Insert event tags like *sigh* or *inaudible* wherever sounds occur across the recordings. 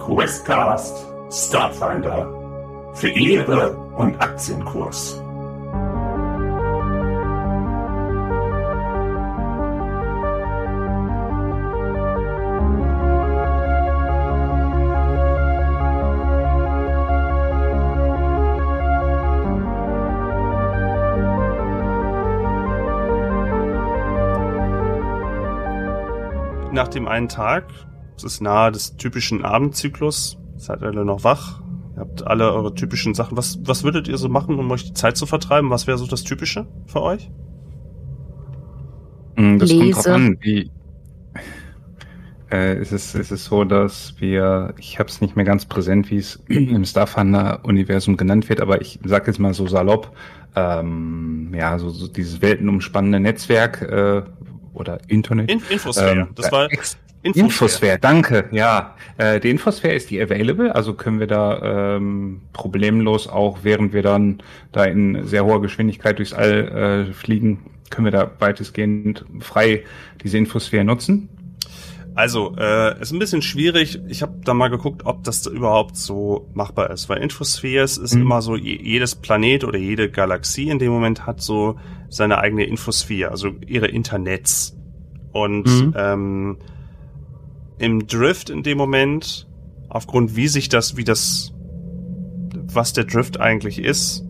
Questcast Starfinder für Ehre und Aktienkurs. Nach dem einen Tag, es ist nahe des typischen Abendzyklus, seid alle noch wach, ihr habt alle eure typischen Sachen. Was, was würdet ihr so machen, um euch die Zeit zu vertreiben? Was wäre so das Typische für euch? Mm, Das kommt Lese. drauf an, wie. Äh, es, ist, es ist so, dass wir, ich habe es nicht mehr ganz präsent, wie es *clears throat* im Starfinder-Universum genannt wird, aber ich sage jetzt mal so salopp, ähm, ja, so, so dieses weltenumspannende Netzwerk äh, oder Internet. In Infosphäre. Ähm, das war Infosphäre. Infosphäre, danke, ja. Äh, die Infosphäre ist die available, also können wir da ähm, problemlos auch, während wir dann da in sehr hoher Geschwindigkeit durchs All äh, fliegen, können wir da weitestgehend frei diese Infosphäre nutzen. Also, äh, ist ein bisschen schwierig. Ich habe da mal geguckt, ob das da überhaupt so machbar ist, weil Infospheres ist Mhm. immer so, je- jedes Planet oder jede Galaxie in dem Moment hat so seine eigene Infosphäre, also ihre Internets. Und Mhm. ähm, im Drift in dem Moment, aufgrund wie sich das, wie das, was der Drift eigentlich ist,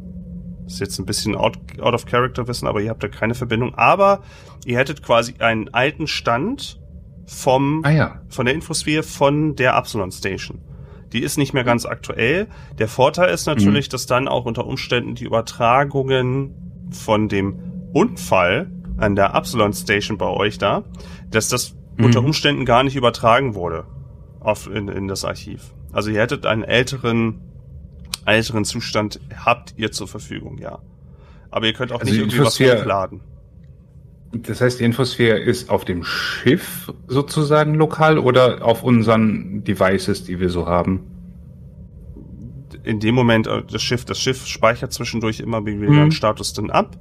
ist jetzt ein bisschen out, out of character wissen, aber ihr habt da keine Verbindung. Aber ihr hättet quasi einen alten Stand vom Ah ja. von der Infosphäre von der Absalon Station. Die ist nicht mehr ganz aktuell. Der Vorteil ist natürlich, dass dann auch unter Umständen die Übertragungen von dem Unfall an der Absalon Station bei euch da, dass das Mhm. unter Umständen gar nicht übertragen wurde auf, in, in das Archiv. Also ihr hättet einen älteren, älteren Zustand habt ihr zur Verfügung, ja. Aber ihr könnt auch Also nicht irgendwie was hochladen. Das heißt, die Infosphäre ist auf dem Schiff sozusagen lokal oder auf unseren Devices, die wir so haben? in dem Moment äh, das Schiff, das Schiff speichert zwischendurch immer wieder Mhm. einen Status dann ab.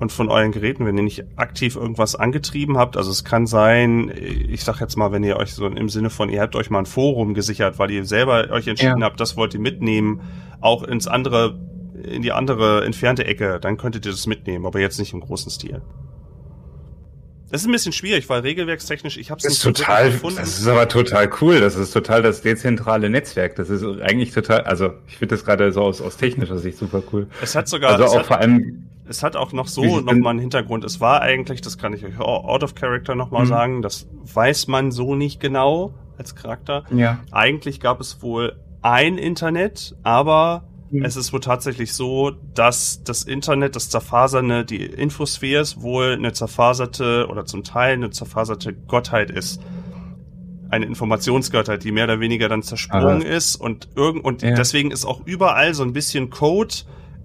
Und von euren Geräten, wenn ihr nicht aktiv irgendwas angetrieben habt, also es kann sein, ich sag jetzt mal, wenn ihr euch so im Sinne von, ihr habt euch mal ein Forum gesichert, weil ihr selber euch entschieden Ja. habt, das wollt ihr mitnehmen, auch ins andere, in die andere entfernte Ecke, dann könntet ihr das mitnehmen, aber jetzt nicht im großen Stil. Das ist ein bisschen schwierig, weil regelwerkstechnisch, ich habe es Das nicht total, gefunden. das ist aber total cool. Das ist total das dezentrale Netzwerk. Das ist eigentlich total, also ich finde das gerade so aus, aus technischer Sicht super cool. es hat sogar, Also auch hat, vor allem, Es hat auch noch so Wie sie noch denn- mal einen Hintergrund. Es war eigentlich, das kann ich euch auch out of character noch mal Mhm. sagen, das weiß man so nicht genau als Charakter. ja, Eigentlich gab es wohl ein Internet, aber Mhm. es ist wohl tatsächlich so, dass das Internet, das zerfaserne, die Infosphäre wohl eine zerfaserte oder zum Teil eine zerfaserte Gottheit ist. Eine Informationsgottheit, die mehr oder weniger dann zersprungen Aber- ist und irgend und Ja. deswegen ist auch überall so ein bisschen Code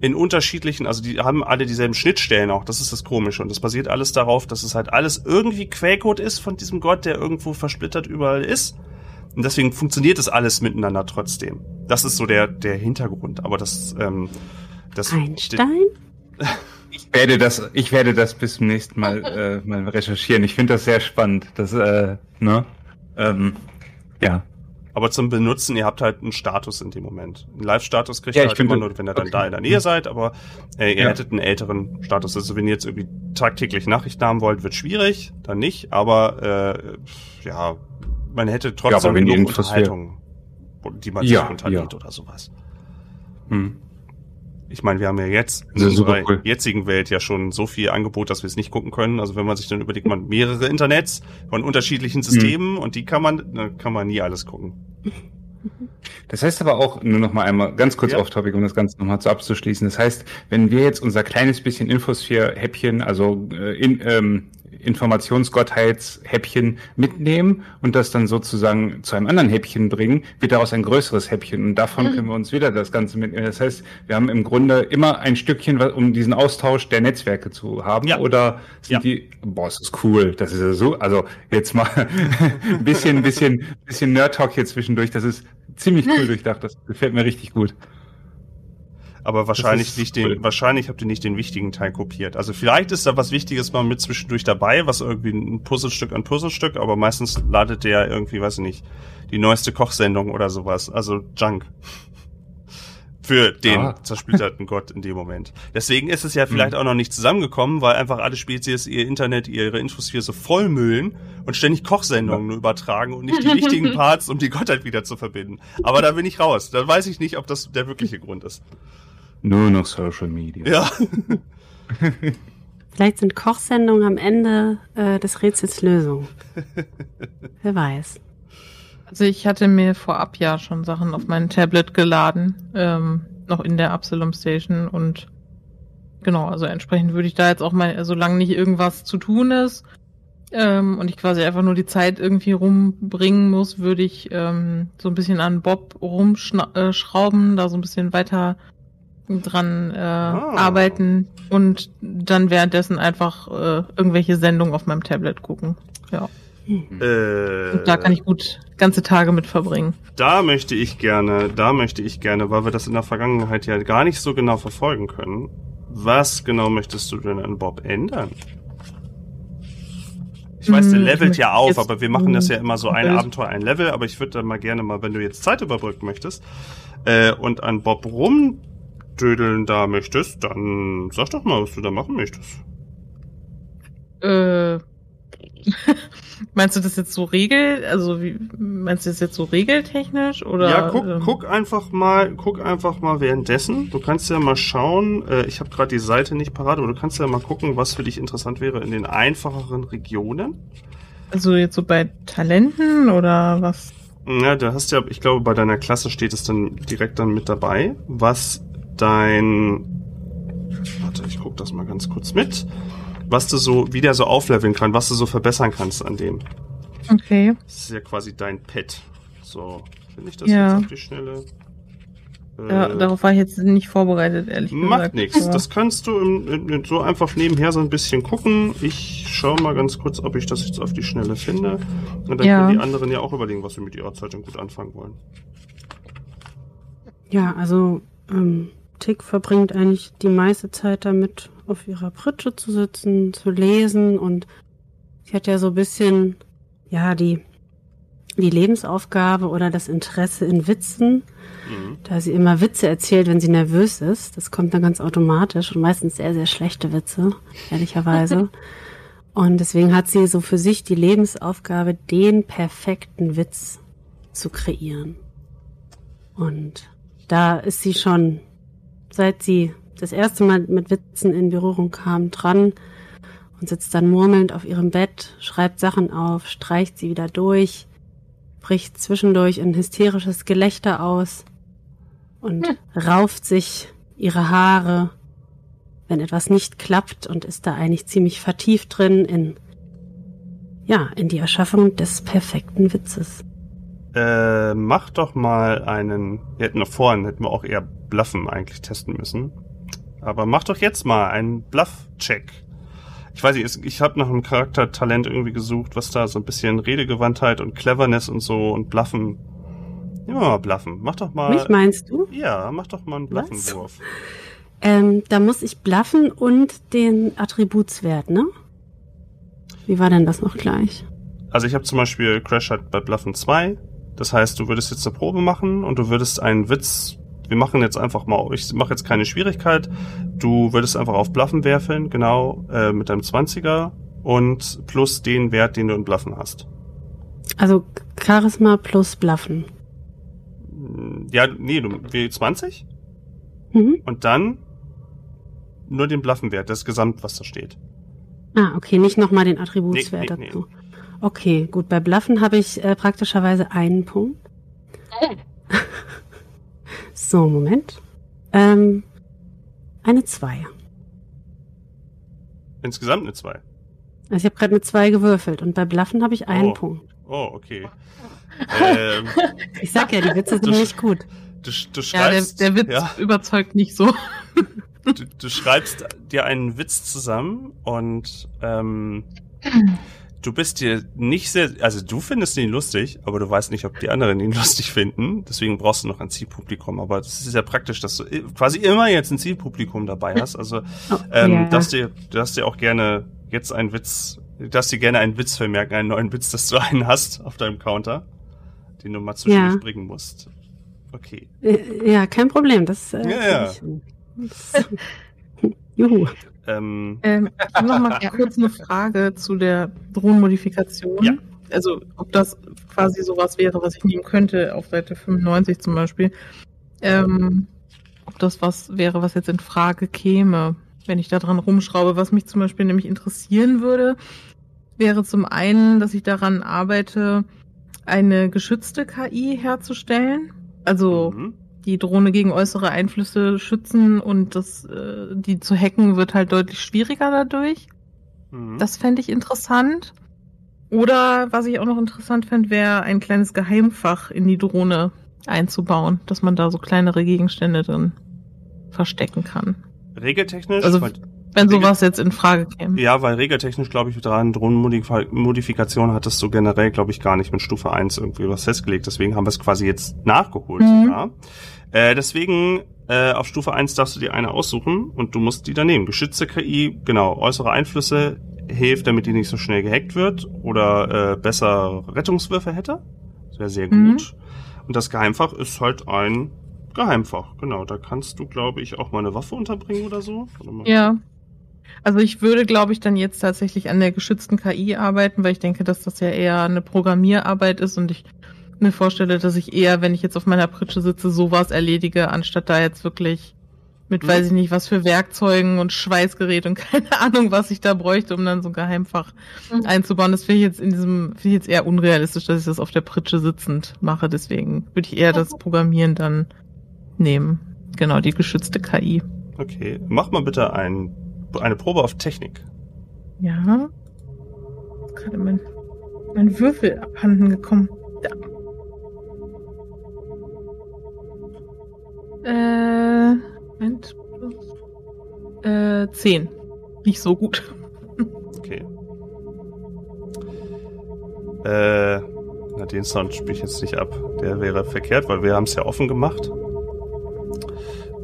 in unterschiedlichen, also die haben alle dieselben Schnittstellen auch, das ist das Komische. Und das basiert alles darauf, dass es halt alles irgendwie Quellcode ist von diesem Gott, der irgendwo versplittert überall ist. Und deswegen funktioniert das alles miteinander trotzdem. Das ist so der, der Hintergrund. Aber das, ähm, das Einstein? *laughs* ich werde das, ich werde das bis zum nächsten Mal *laughs* äh, mal recherchieren. Ich finde das sehr spannend. Das, äh, ne, ähm, ja. Aber zum Benutzen, ihr habt halt einen Status in dem Moment. Einen Live-Status kriegt Ja, ihr halt immer nur, wenn ihr dann okay. da in der Nähe seid, aber äh, ihr Ja. hättet einen älteren Status. Also wenn ihr jetzt irgendwie tagtäglich Nachrichten haben wollt, wird schwierig, dann nicht, aber äh, ja, man hätte trotzdem aber wenn genug Unterhaltung, die man Ja, sich runterlädt ja. oder sowas. Hm. Ich meine, wir haben ja jetzt in unserer cool. jetzigen Welt ja schon so viel Angebot, dass wir es nicht gucken können. Also wenn man sich dann überlegt, man hat mehrere Internets von unterschiedlichen Systemen und die kann man, dann kann man nie alles gucken. Das heißt aber auch, nur noch mal einmal ganz kurz Ja. off-topic, um das Ganze nochmal zu abzuschließen. Das heißt, wenn wir jetzt unser kleines bisschen Infosphere-Häppchen, also äh, in, ähm, Informationsgottheits-Häppchen mitnehmen und das dann sozusagen zu einem anderen Häppchen bringen, wird daraus ein größeres Häppchen und davon können wir uns wieder das Ganze mitnehmen. Das heißt, wir haben im Grunde immer ein Stückchen, um diesen Austausch der Netzwerke zu haben. Ja. Oder sind Ja. die, boah, das ist cool. Das ist ja so, also jetzt mal ein *laughs* bisschen, bisschen, bisschen Nerd-Talk hier zwischendurch. Das ist ziemlich cool *laughs* durchdacht. Das gefällt mir richtig gut. Aber wahrscheinlich nicht cool. den, wahrscheinlich habt ihr nicht den wichtigen Teil kopiert. Also vielleicht ist da was Wichtiges mal mit zwischendurch dabei, was irgendwie ein Puzzlestück an Puzzlestück, aber meistens ladet der irgendwie, weiß ich nicht, die neueste Kochsendung oder sowas. Also Junk. Für den Ah. zersplitterten Gott in dem Moment. Deswegen ist es ja vielleicht Mhm. auch noch nicht zusammengekommen, weil einfach alle Spezies ihr Internet, ihre Infosphäre so vollmüllen und ständig Kochsendungen nur übertragen und nicht die wichtigen *laughs* Parts, um die Gottheit wieder zu verbinden. Aber da bin ich raus. Da weiß ich nicht, ob das der wirkliche Grund ist. Nur noch Social Media. Ja. *laughs* Vielleicht sind Kochsendungen am Ende äh, des Rätsels Lösung. Wer weiß. Also ich hatte mir vorab ja schon Sachen auf mein Tablet geladen, ähm, noch in der Absalom Station und genau, also entsprechend würde ich da jetzt auch mal, solange nicht irgendwas zu tun ist ähm, und ich quasi einfach nur die Zeit irgendwie rumbringen muss, würde ich ähm, so ein bisschen an Bob rumschrauben, da so ein bisschen weiter dran äh, arbeiten und dann währenddessen einfach äh, irgendwelche Sendungen auf meinem Tablet gucken. Ja. Äh, Und da kann ich gut ganze Tage mit verbringen. Da möchte ich gerne, da möchte ich gerne, weil wir das in der Vergangenheit ja gar nicht so genau verfolgen können. Was genau möchtest du denn an Bob ändern? Ich weiß, der Hm, levelt ja auf, jetzt- aber wir machen das ja immer so ein. Abenteuer, ein Level, aber ich würde dann mal gerne mal, wenn du jetzt Zeit überbrücken möchtest, äh, und an Bob rumdödeln da möchtest, dann sag doch mal, was du da machen möchtest. Äh, *laughs* meinst du das jetzt so regel, also wie, meinst du das jetzt so regeltechnisch oder? ja, guck, ähm, guck einfach mal, guck einfach mal währenddessen. Du kannst ja mal schauen, äh, ich habe gerade die Seite nicht parat, aber du kannst ja mal gucken, was für dich interessant wäre in den einfacheren Regionen. Also jetzt so bei Talenten oder was? Ja, da hast ja, ich glaube, bei deiner Klasse steht es dann direkt dann mit dabei, was dein, warte, ich guck das mal ganz kurz mit, was du so, wie der so aufleveln kann, was du so verbessern kannst an dem. Okay. Das ist ja quasi dein Pet. So, finde ich das Ja. jetzt auf die Schnelle? Ja, Äh, darauf war ich jetzt nicht vorbereitet, ehrlich gesagt. Macht nichts. Das kannst du im, in, so einfach nebenher so ein bisschen gucken. Ich schaue mal ganz kurz, ob ich das jetzt auf die Schnelle finde. Und dann Ja. können die anderen ja auch überlegen, was sie mit ihrer Zeit dann gut anfangen wollen. Ja, also ähm, Tick verbringt eigentlich die meiste Zeit damit, auf ihrer Pritsche zu sitzen, zu lesen und sie hat ja so ein bisschen, ja, die, die Lebensaufgabe oder das Interesse in Witzen, Mhm. da sie immer Witze erzählt, wenn sie nervös ist. Das kommt dann ganz automatisch und meistens sehr, sehr schlechte Witze, ehrlicherweise. *laughs* und deswegen hat sie so für sich die Lebensaufgabe, den perfekten Witz zu kreieren. Und da ist sie schon, seit sie das erste Mal mit Witzen in Berührung kam, dran und sitzt dann murmelnd auf ihrem Bett, schreibt Sachen auf, streicht sie wieder durch, bricht zwischendurch in hysterisches Gelächter aus und rauft sich ihre Haare, wenn etwas nicht klappt und ist da eigentlich ziemlich vertieft drin in, ja, in die Erschaffung des perfekten Witzes. Äh, mach doch mal einen. Wir hätten noch vorhin, hätten wir auch eher Bluffen eigentlich testen müssen. Aber mach doch jetzt mal einen Bluff-Check. Ich weiß nicht, ich habe nach einem Charaktertalent irgendwie gesucht, was da so ein bisschen Redegewandtheit und Cleverness und so und Bluffen. Ja, mal Bluffen. Mach doch mal. Mich meinst du? ja, mach doch mal einen? Bluffenwurf. Ähm, da muss ich bluffen und den Attributswert, ne? Wie war denn das noch gleich? Also ich habe zum Beispiel Crash hat bei Bluffen 2. Das heißt, du würdest jetzt eine Probe machen und du würdest einen Witz. Wir machen jetzt einfach mal, ich mache jetzt keine Schwierigkeit. Du würdest einfach auf Bluffen werfeln, genau, äh, mit deinem 20er und plus den Wert, den du in Bluffen hast. Also Charisma plus Bluffen. Ja, nee, du W20 Mhm. und dann nur den Bluffenwert, das Gesamt, was da steht. Ah, okay, nicht nochmal den Attributswert Nee, nee, dazu. Okay, gut. Bei Bluffen habe ich äh, praktischerweise einen Punkt. So, Moment. Ähm, eine 2. Insgesamt eine 2. Also ich habe gerade eine 2 gewürfelt und bei Bluffen habe ich einen Oh. Punkt. Oh, okay. *laughs* ähm, Ich sag ja, die Witze sind nicht gut. du, du Ja, der, schreibst, der Witz ja. überzeugt nicht so. du, du schreibst dir einen Witz zusammen und ähm, *laughs* du bist dir nicht sehr, also du findest ihn lustig, aber du weißt nicht, ob die anderen ihn *laughs* lustig finden. Deswegen brauchst du noch ein Zielpublikum. Aber das ist ja praktisch, dass du quasi immer jetzt ein Zielpublikum dabei hast. Also Oh, ähm, ja. darfst dir, du darfst dir auch gerne jetzt einen Witz, du darfst dir gerne einen Witz vermerken, einen neuen Witz, dass du einen hast auf deinem Counter. den du mal zwischendurch Ja. bringen musst. Okay. Äh, Ja, kein Problem. Das, äh, Ja, ja. Das- *laughs* Juhu. Ähm, Ähm, ich habe noch mal *laughs* kurz eine Frage zu der Drohnenmodifikation. Ja. Also, ob das quasi sowas wäre, was ich nehmen könnte, auf Seite 95 zum Beispiel. Ähm, ob das was wäre, was jetzt in Frage käme, wenn ich da dran rumschraube. Was mich zum Beispiel nämlich interessieren würde, wäre zum einen, dass ich daran arbeite, eine geschützte KI herzustellen. Also, mhm. Die Drohne gegen äußere Einflüsse schützen und das, äh, die zu hacken wird halt deutlich schwieriger dadurch. Mhm. Das fände ich interessant. Oder was ich auch noch interessant fände, wäre ein kleines Geheimfach in die Drohne einzubauen, dass man da so kleinere Gegenstände drin verstecken kann. Regeltechnisch, Also- weil, Wenn sowas jetzt in Frage käme. ja, weil regeltechnisch, glaube ich, dran Drohnenmodifikation hattest du generell, glaube ich, gar nicht mit Stufe 1 irgendwie was festgelegt. Deswegen haben wir es quasi jetzt nachgeholt Mhm. sogar. Äh, deswegen, äh, auf Stufe 1 darfst du dir eine aussuchen und du musst die dann nehmen. Geschützte KI, genau, äußere Einflüsse hilft, damit die nicht so schnell gehackt wird oder äh, besser Rettungswürfe hätte. Das wäre sehr Mhm. gut. Und das Geheimfach ist halt ein Geheimfach, genau. Da kannst du, glaube ich, auch mal eine Waffe unterbringen oder so. Mal. Ja. Also ich würde, glaube ich, dann jetzt tatsächlich an der geschützten KI arbeiten, weil ich denke, dass das ja eher eine Programmierarbeit ist und ich mir vorstelle, dass ich eher, wenn ich jetzt auf meiner Pritsche sitze, sowas erledige, anstatt da jetzt wirklich mit, Mhm. weiß ich nicht, was für Werkzeugen und Schweißgerät und *laughs* keine Ahnung, was ich da bräuchte, um dann so ein Geheimfach Mhm. einzubauen. Das finde ich jetzt in diesem, finde ich jetzt eher unrealistisch, dass ich das auf der Pritsche sitzend mache. Deswegen würde ich eher das Programmieren dann nehmen. Genau, die geschützte KI. Okay, mach mal bitte ein, eine Probe auf Technik. Ja. Gerade mein, mein Würfel abhanden gekommen. Da. Äh, Moment. Äh, 10. Nicht so gut. Okay. Äh, na, den Sound spiele ich jetzt nicht ab. Der wäre verkehrt, weil wir haben es ja offen gemacht.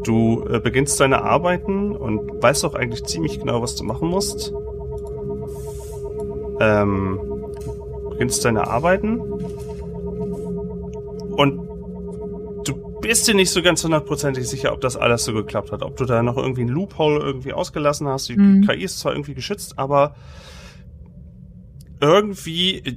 Du äh, beginnst deine Arbeiten und weißt auch eigentlich ziemlich genau, was du machen musst. Ähm, beginnst deine Arbeiten und du bist dir nicht so ganz hundertprozentig sicher, ob das alles so geklappt hat. Ob du da noch irgendwie ein Loophole irgendwie ausgelassen hast. Die Mhm. KI ist zwar irgendwie geschützt, aber irgendwie äh,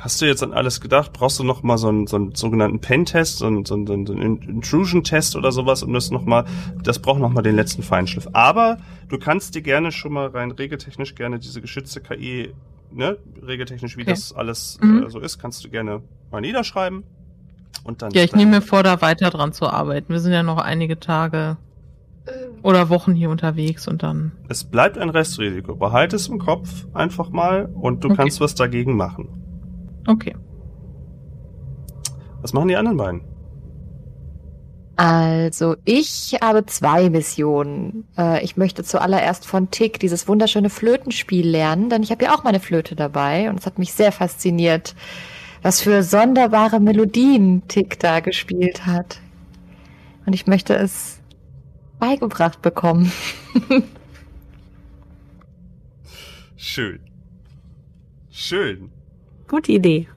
hast du jetzt an alles gedacht? Brauchst du noch mal so einen, so einen sogenannten Pen-Test, so einen, so einen, so einen Intrusion-Test oder sowas, um das noch mal, das braucht noch mal den letzten Feinschliff. Aber du kannst dir gerne schon mal rein regeltechnisch gerne diese geschützte KI, ne, regeltechnisch, wie Okay. das alles Mhm. äh, so ist, kannst du gerne mal niederschreiben. Und dann Ja, ich nehme mir vor, da weiter dran zu arbeiten. Wir sind ja noch einige Tage oder Wochen hier unterwegs und dann. Es bleibt ein Restrisiko. Behalte es im Kopf einfach mal und du Okay. kannst was dagegen machen. Okay. Was machen die anderen beiden? Also, ich habe zwei Missionen. Äh, ich möchte zuallererst von Tick dieses wunderschöne Flötenspiel lernen, denn ich habe ja auch meine Flöte dabei und es hat mich sehr fasziniert, was für sonderbare Melodien Tick da gespielt hat. Und ich möchte es beigebracht bekommen. Schön. Schön. Gute Idee.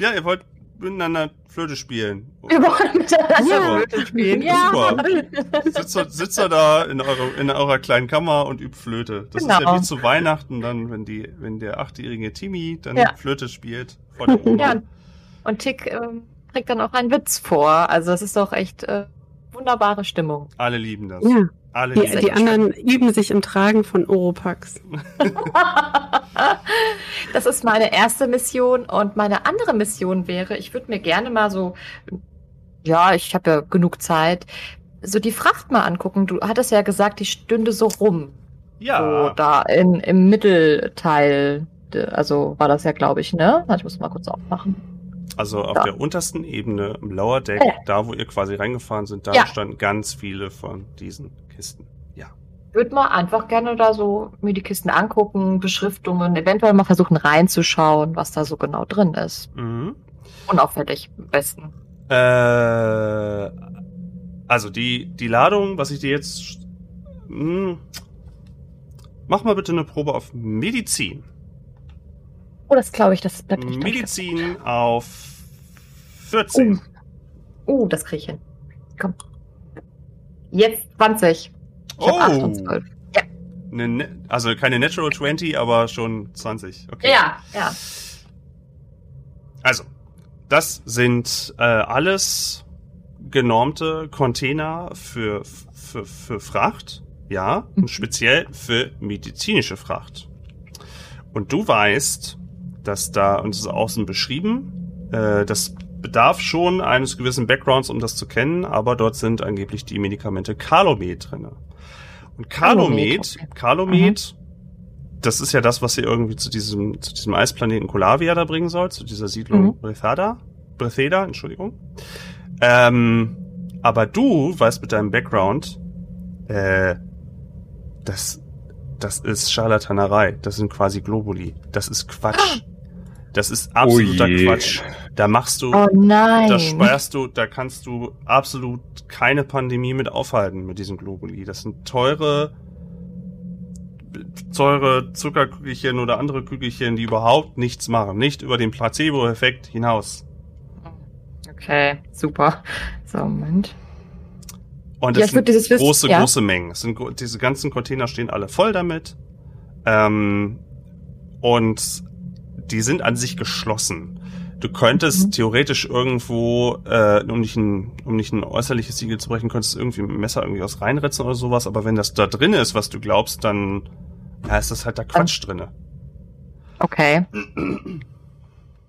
Ja, ihr wollt miteinander Flöte spielen. Wir wollen miteinander Ja. Flöte spielen. Super. Ja. Sitzt ihr, sitzt ihr da in, eure, in eurer kleinen Kammer und übt Flöte. Das ist ja Genau. wie zu Weihnachten dann, wenn die, wenn der achtjährige Timmy dann Ja. Flöte spielt vor der Oma. Ja, und Tick ähm, trägt dann auch einen Witz vor. Also es ist doch echt äh, wunderbare Stimmung. Alle lieben das. Ja, Alle die, lieben die das. anderen üben sich im Tragen von Oropax. *laughs* das ist meine erste Mission und meine andere Mission wäre, ich würde mir gerne mal so, ja, ich habe ja genug Zeit, so die Fracht mal angucken. Du hattest ja gesagt, die stünde so rum. Ja. So da in, im Mittelteil. Also war das ja, glaube ich, ne? Ich muss mal kurz aufmachen. Also auf Da. der untersten Ebene, im Lower Deck, Ja. da wo ihr quasi reingefahren sind, da Ja. standen ganz viele von diesen Kisten. Würde mal einfach gerne da so mir die Kisten angucken, Beschriftungen, eventuell mal versuchen reinzuschauen, was da so genau drin ist. Mhm. Unauffällig am besten. Äh, also die, die Ladung, was ich dir jetzt. Mh, mach mal bitte eine Probe auf Medizin. Oh, das glaube ich, das bleibt nicht Medizin auf 14. Oh, uh, das kriege ich hin. Komm. Jetzt 20. Oh. 8 und 12. Ne, also keine Natural 20, aber schon 20. Okay. Ja, ja. Also, das sind äh, alles genormte Container für, für, für Fracht, ja, Mhm. *laughs* und speziell für medizinische Fracht. Und du weißt, dass da, und es ist außen beschrieben, äh, das bedarf schon eines gewissen Backgrounds, um das zu kennen, aber dort sind angeblich die Medikamente Calomet drinne. Und Calomet, Calomet, Calomet, das ist ja das, was ihr irgendwie zu diesem, zu diesem Eisplaneten Colavia da bringen soll, zu dieser Siedlung Mhm. Brethada, Bretheda, Entschuldigung. Ähm, aber du weißt mit deinem Background, äh, das, das ist Scharlatanerei. Das sind quasi Globuli. Das ist Quatsch. Das ist absoluter Oh. Quatsch. Da machst du, Oh nein. da speierst du, da kannst du absolut keine Pandemie mit aufhalten mit diesem Globuli. Das sind teure, teure Zuckerkügelchen oder andere Kügelchen, die überhaupt nichts machen. Nicht über den Placebo-Effekt hinaus. Okay, super. So, Moment. Und Ja, das würd sind dieses große, ja. große Mengen. Sind, diese ganzen Container stehen alle voll damit. Ähm, und die sind an sich geschlossen. Du könntest Mhm. theoretisch irgendwo, äh, um nicht ein, um nicht ein äußerliches Siegel zu brechen, könntest du irgendwie dem Messer irgendwie aus reinritzen oder sowas. Aber wenn das da drin ist, was du glaubst, dann ja, ist das halt da Quatsch drinne. Okay. *clears throat*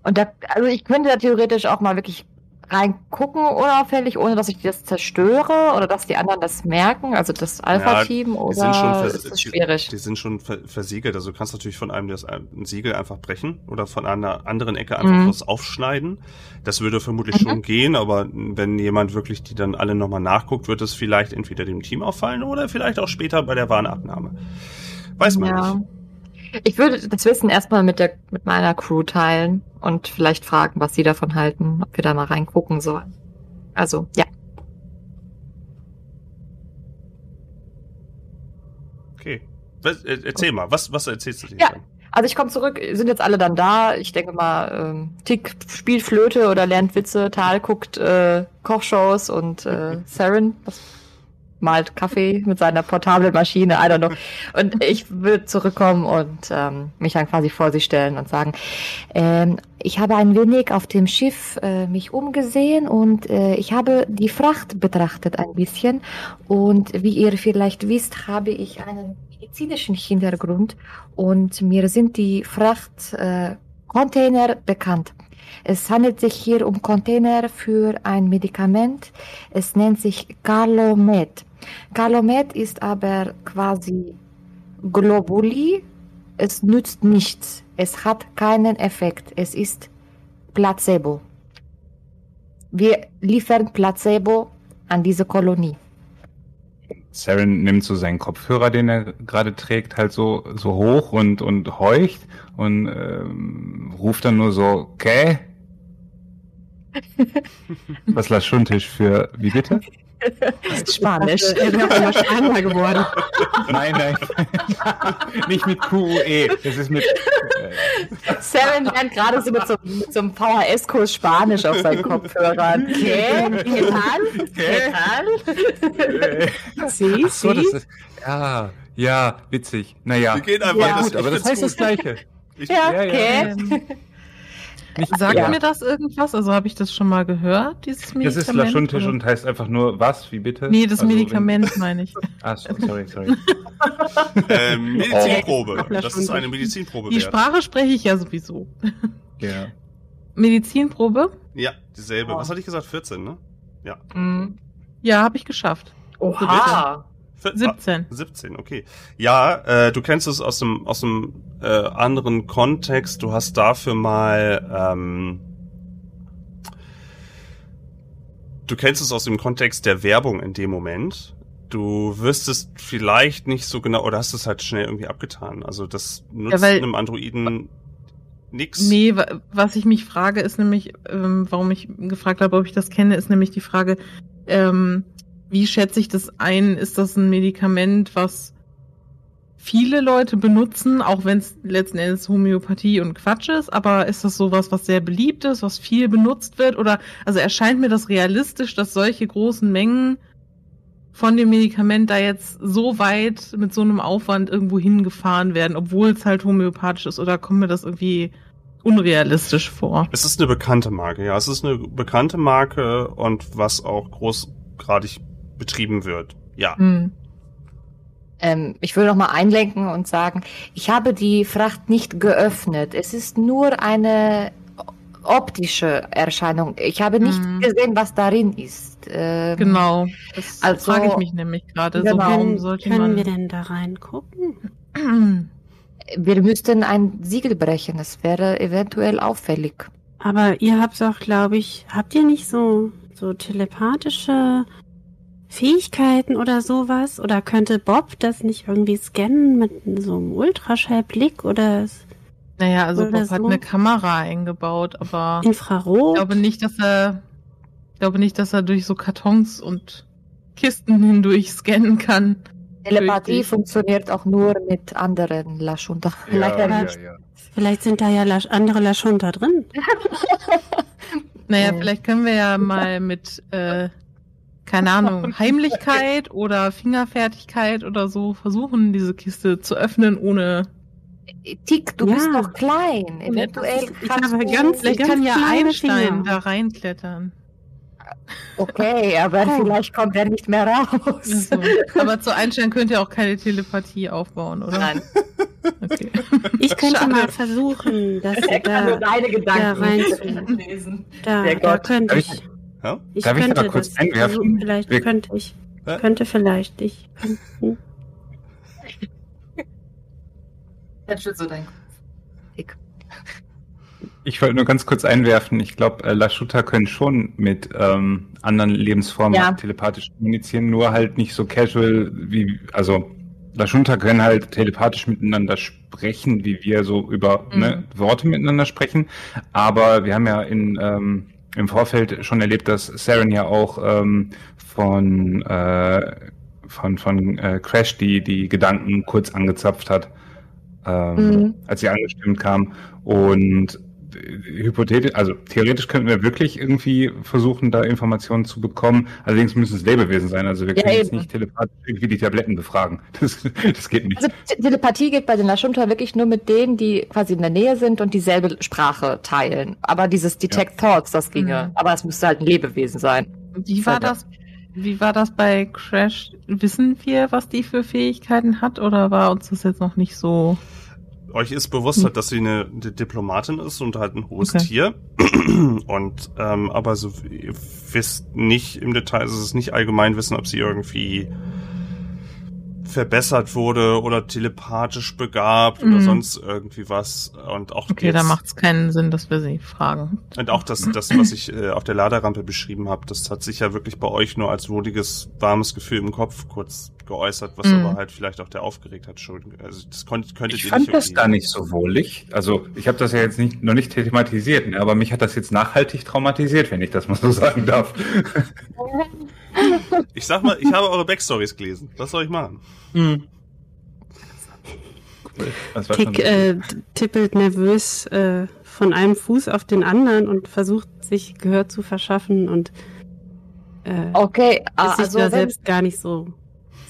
Und da, also ich könnte da theoretisch auch mal wirklich reingucken unauffällig, ohne dass ich das zerstöre oder dass die anderen das merken, also das Alpha-Team Die oder ist das die, schwierig? die sind schon ver versiegelt. Also du kannst natürlich von einem das ein Siegel einfach brechen oder von einer anderen Ecke einfach Mhm. was aufschneiden. Das würde vermutlich Mhm. schon gehen, aber wenn jemand wirklich die dann alle nochmal nachguckt, wird es vielleicht entweder dem Team auffallen oder vielleicht auch später bei der Warenabnahme. Weiß man Ja. nicht. Ich würde das Wissen erstmal mit der mit meiner Crew teilen und vielleicht fragen, was sie davon halten, ob wir da mal reingucken sollen. Also, ja. Okay. Was, äh, erzähl mal, was, was erzählst du dir Ja. dann? Also ich komme zurück, sind jetzt alle dann da. Ich denke mal, ähm, Tick spielt Flöte oder lernt Witze, Tal guckt äh, Kochshows und äh, *laughs* Saren was, malt Kaffee mit seiner portablen Maschine, I don't know. Und ich würde zurückkommen und ähm, mich dann quasi vor sie stellen und sagen, ähm, ich habe ein wenig auf dem Schiff äh, mich umgesehen und äh, ich habe die Fracht betrachtet ein bisschen. Und wie ihr vielleicht wisst, habe ich einen medizinischen Hintergrund und mir sind die Frachtcontainer äh, bekannt. Es handelt sich hier um Container für ein Medikament. Es nennt sich Calomet. Calomet ist aber quasi Globuli. Es nützt nichts. Es hat keinen Effekt. Es ist Placebo. Wir liefern Placebo an diese Kolonie. Saren nimmt so seinen Kopfhörer, den er gerade trägt, halt so, so hoch und, und heucht und ähm, ruft dann nur so, okay? *laughs* Was la Schuntisch für, wie bitte? Das ist Spanisch. Er wäre immer Spanier geworden. *laughs* Nein, nein. *laughs* Nicht mit QUE. Das ist mit. Äh, Saren lernt gerade so mit so, mit so einem VHS-Kurs Spanisch auf seinen Kopfhörern. Okay, ¿qué tal? ¿Qué tal? Sie, ach so, ist. Ja, ja, witzig. Naja. Wir gehen einfach, Ja. das, Gut, aber das heißt das. Gleiche. Ich, Ja, Ja, ja. okay. Nicht, sagt Ja. mir das irgendwas? Also habe ich das schon mal gehört, dieses Das Medikament? ist Laschuntisch und heißt einfach nur was, wie bitte? Nee, das Also, wenn- Medikament meine ich. *laughs* Ah, so, sorry, sorry. *laughs* Ähm, Medizinprobe. Oh. Das ist eine Medizinprobe Die wert. Sprache spreche ich ja sowieso. Ja. Medizinprobe? Ja, dieselbe. Oh. Was hatte ich gesagt? 14, ne? Mhm. Ja, habe ich geschafft. Oha. Vier- 17. Ah, 17, okay. Ja, äh, du kennst es aus dem aus dem äh, anderen Kontext. Du hast dafür mal ähm, du kennst es aus dem Kontext der Werbung in dem Moment. Du wüsstest vielleicht nicht so genau oder hast es halt schnell irgendwie abgetan. Also das nutzt weil- einem Androiden nix. Nee, wa- was ich mich frage, ist nämlich, ähm, warum ich gefragt habe, ob ich das kenne, ist nämlich die Frage, ähm, wie schätze ich das ein? Ist das ein Medikament, was viele Leute benutzen, auch wenn es letzten Endes Homöopathie und Quatsch ist, aber ist das sowas, was sehr beliebt ist, was viel benutzt wird? Oder also erscheint mir das realistisch, dass solche großen Mengen von dem Medikament da jetzt so weit mit so einem Aufwand irgendwo hingefahren werden, obwohl es halt homöopathisch ist, oder kommt mir das irgendwie unrealistisch vor? Es ist eine bekannte Marke, ja. Es ist eine bekannte Marke und was auch großgradig betrieben wird. Ja. Hm. Ähm, ich will noch mal einlenken und sagen, ich habe die Fracht nicht geöffnet. Es ist nur eine optische Erscheinung. Ich habe nicht Mhm. gesehen, was darin ist. Ähm, Genau. Das Also- frage ich mich nämlich gerade. So, Genau. warum Können, sollte können man. wir denn da reingucken? *clears throat* Wir müssten ein Siegel brechen. Es wäre eventuell auffällig. Aber ihr habt auch, glaube ich, habt ihr nicht so, so telepathische Fähigkeiten oder sowas? Oder könnte Bob das nicht irgendwie scannen mit so einem Ultraschallblick oder s- Naja, also Oder Bob hat so. eine Kamera eingebaut, aber ich Infrarot? glaube nicht, dass er, ich glaube nicht, dass er durch so Kartons und Kisten *laughs* hindurch scannen kann. Telepathie funktioniert auch nur mit anderen Laschunter. Vielleicht ja, ja, ja. Vielleicht sind da ja Lasch andere Laschunter drin. *laughs* Naja, vielleicht können wir ja mal mit, äh, keine Ahnung, Heimlichkeit oder Fingerfertigkeit oder so versuchen, diese Kiste zu öffnen, ohne. Tick, du Ja. bist noch klein. Eventuell Ich kannst habe du... ganz- Vielleicht ganz kann ja Einstein Finger. da reinklettern. Okay, aber Oh. vielleicht kommt er nicht mehr raus. Also, aber zu Einstein könnt ihr auch keine Telepathie aufbauen, oder? Nein, Okay. Ich könnte Schade. mal versuchen, dass er kann nur da, deine da rein Gedanken lesen. da, Der da Gott. könnte Darf ich, ich- Ja? ich Darf ich könnte da kurz das einwerfen? versuchen. Vielleicht Wir- könnte ich, Hä? könnte vielleicht ich. Ist *laughs* so dein Ich wollte nur ganz kurz einwerfen, ich glaube, äh, Lashuta können schon mit ähm, anderen Lebensformen Ja. telepathisch kommunizieren, nur halt nicht so casual wie, also Lashunta können halt telepathisch miteinander sprechen, wie wir so über Mhm. ne, Worte miteinander sprechen. Aber wir haben ja in, ähm, im Vorfeld schon erlebt, dass Saren ja auch ähm, von, äh, von, von äh, Crash die, die Gedanken kurz angezapft hat, ähm, Mhm. als sie angestimmt kam. Und hypothetisch, also theoretisch könnten wir wirklich irgendwie versuchen, da Informationen zu bekommen. Allerdings müssen es Lebewesen sein. Also wir Ja, können jetzt eben. nicht telepathisch irgendwie die Tabletten befragen. *laughs* Das, das geht nicht. Also Te- Telepathie geht bei den Lashunta wirklich nur mit denen, die quasi in der Nähe sind und dieselbe Sprache teilen. Aber dieses Detect Thoughts, das ginge. Mhm. Aber es müsste halt ein Lebewesen sein. Wie war das? Wie war das bei Crash? Wissen wir, was die für Fähigkeiten hat, oder war uns das jetzt noch nicht so? Euch ist bewusst, halt, dass sie eine, eine Diplomatin ist und halt ein hohes Okay. Tier. *clears throat* Und ähm, aber so ihr wisst nicht im Detail, also es ist nicht allgemein wissen, ob sie irgendwie verbessert wurde oder telepathisch begabt oder Mhm. sonst irgendwie was. Und auch Okay, da macht es keinen Sinn, dass wir sie fragen. und auch das, das, was ich äh, auf der Laderampe beschrieben habe, das hat sich ja wirklich bei euch nur als wohliges, warmes Gefühl im Kopf kurz geäußert, was Mhm. aber halt vielleicht auch der Aufgeregtheit schulden. Also das konnt, könntet Ich ihr fand nicht das gar nicht so wohlig. Also ich habe das ja jetzt nicht, noch nicht thematisiert, ne, aber mich hat das jetzt nachhaltig traumatisiert, wenn ich das mal so *laughs* sagen darf. Ich sag mal, ich habe eure Backstories gelesen. Was soll ich machen? Das war schon Tick äh, tippelt nervös äh, von einem Fuß auf den anderen und versucht sich Gehör zu verschaffen und äh, Okay, ist ah, sich also da selbst gar nicht so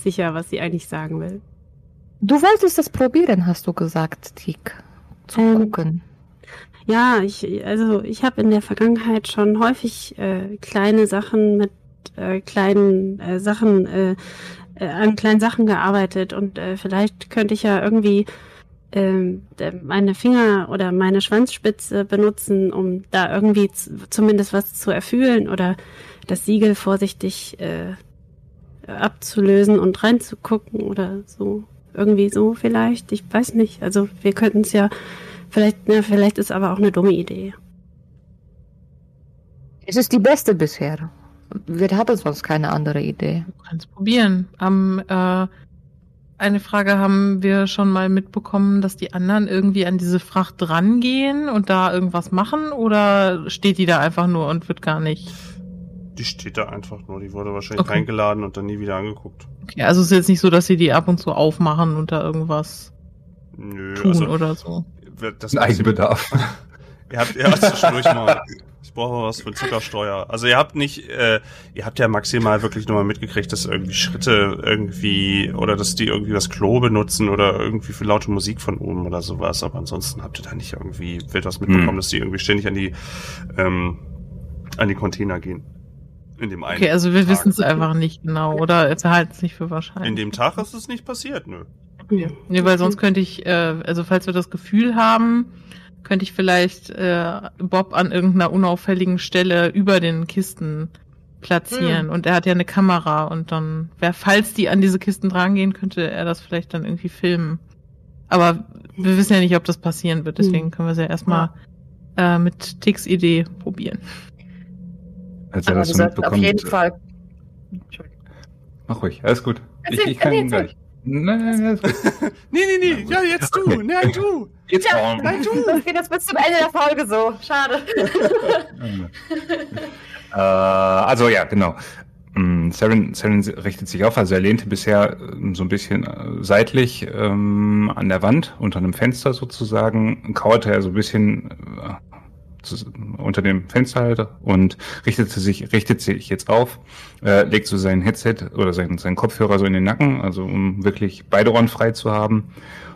sicher, was sie eigentlich sagen will. du wolltest das probieren, hast du gesagt, Tick. Zu Ähm, gucken. Ja, ich also ich habe in der Vergangenheit schon häufig äh, kleine Sachen mit äh, kleinen äh, Sachen äh, äh, an kleinen Sachen gearbeitet und äh, vielleicht könnte ich ja irgendwie ähm, meine Finger oder meine Schwanzspitze benutzen, um da irgendwie zumindest was zu erfühlen oder das Siegel vorsichtig äh, abzulösen und reinzugucken oder so. Irgendwie so vielleicht. Ich weiß nicht. Also wir könnten es ja vielleicht, ne, vielleicht ist aber auch eine dumme Idee. Es ist die beste bisher. Wir haben sonst keine andere Idee. Du kannst probieren. Am, äh, eine Frage haben wir schon mal mitbekommen, dass die anderen irgendwie an diese Fracht drangehen und da irgendwas machen oder steht die da einfach nur und wird gar nicht? Die steht da einfach nur. Die wurde wahrscheinlich Okay. eingeladen und dann nie wieder angeguckt. Okay, also es ist jetzt nicht so, dass sie die ab und zu aufmachen und da irgendwas Nö, tun also oder so. das Ein Eigenbedarf. *laughs* Ihr habt ja zwischendurch mal. *laughs* Ich brauche was für Zuckersteuer. Also ihr habt nicht, äh, ihr habt ja maximal wirklich nur mal mitgekriegt, dass irgendwie Schritte irgendwie oder dass die irgendwie das Klo benutzen oder irgendwie für laute Musik von oben oder sowas. Aber ansonsten habt ihr da nicht irgendwie wild was mitbekommen, Hm. dass die irgendwie ständig an die ähm, an die Container gehen. In dem einen. Okay, also wir wissen es einfach nicht genau oder wir halten es nicht für wahrscheinlich. In dem Tag ist es nicht passiert, nö. Nee, weil sonst könnte ich, äh, also falls wir das Gefühl haben, könnte ich vielleicht äh, Bob an irgendeiner unauffälligen Stelle über den Kisten platzieren. Und er hat ja eine Kamera und dann, wer, falls die an diese Kisten drangehen, könnte er das vielleicht dann irgendwie filmen. Aber wir wissen ja nicht, ob das passieren wird, deswegen Hm. können wir es ja erstmal äh, mit Ticks Idee probieren. Als er Aber das so sollten auf mitbekommt. jeden Fall. Entschuldigung. Mach ruhig, alles gut. Ich, Erzähl, ich kann erzähl, gleich. Nein, nein, alles gut. *laughs* Nee, nee, nee, ja, jetzt du, nein, du. Jetzt Ja, komm. nein, du. Das geht jetzt bis zum Ende der Folge so. Schade. *laughs* äh, also ja, genau. Mm, Saren, Saren richtet sich auf, also er lehnte bisher ähm, so ein bisschen äh, seitlich ähm, an der Wand, unter einem Fenster sozusagen, kauerte er so ein bisschen äh, unter dem Fensterhalter und richtete sich, richtet sich jetzt auf, äh, legt so sein Headset oder sein, sein Kopfhörer so in den Nacken, also um wirklich beide Ohren frei zu haben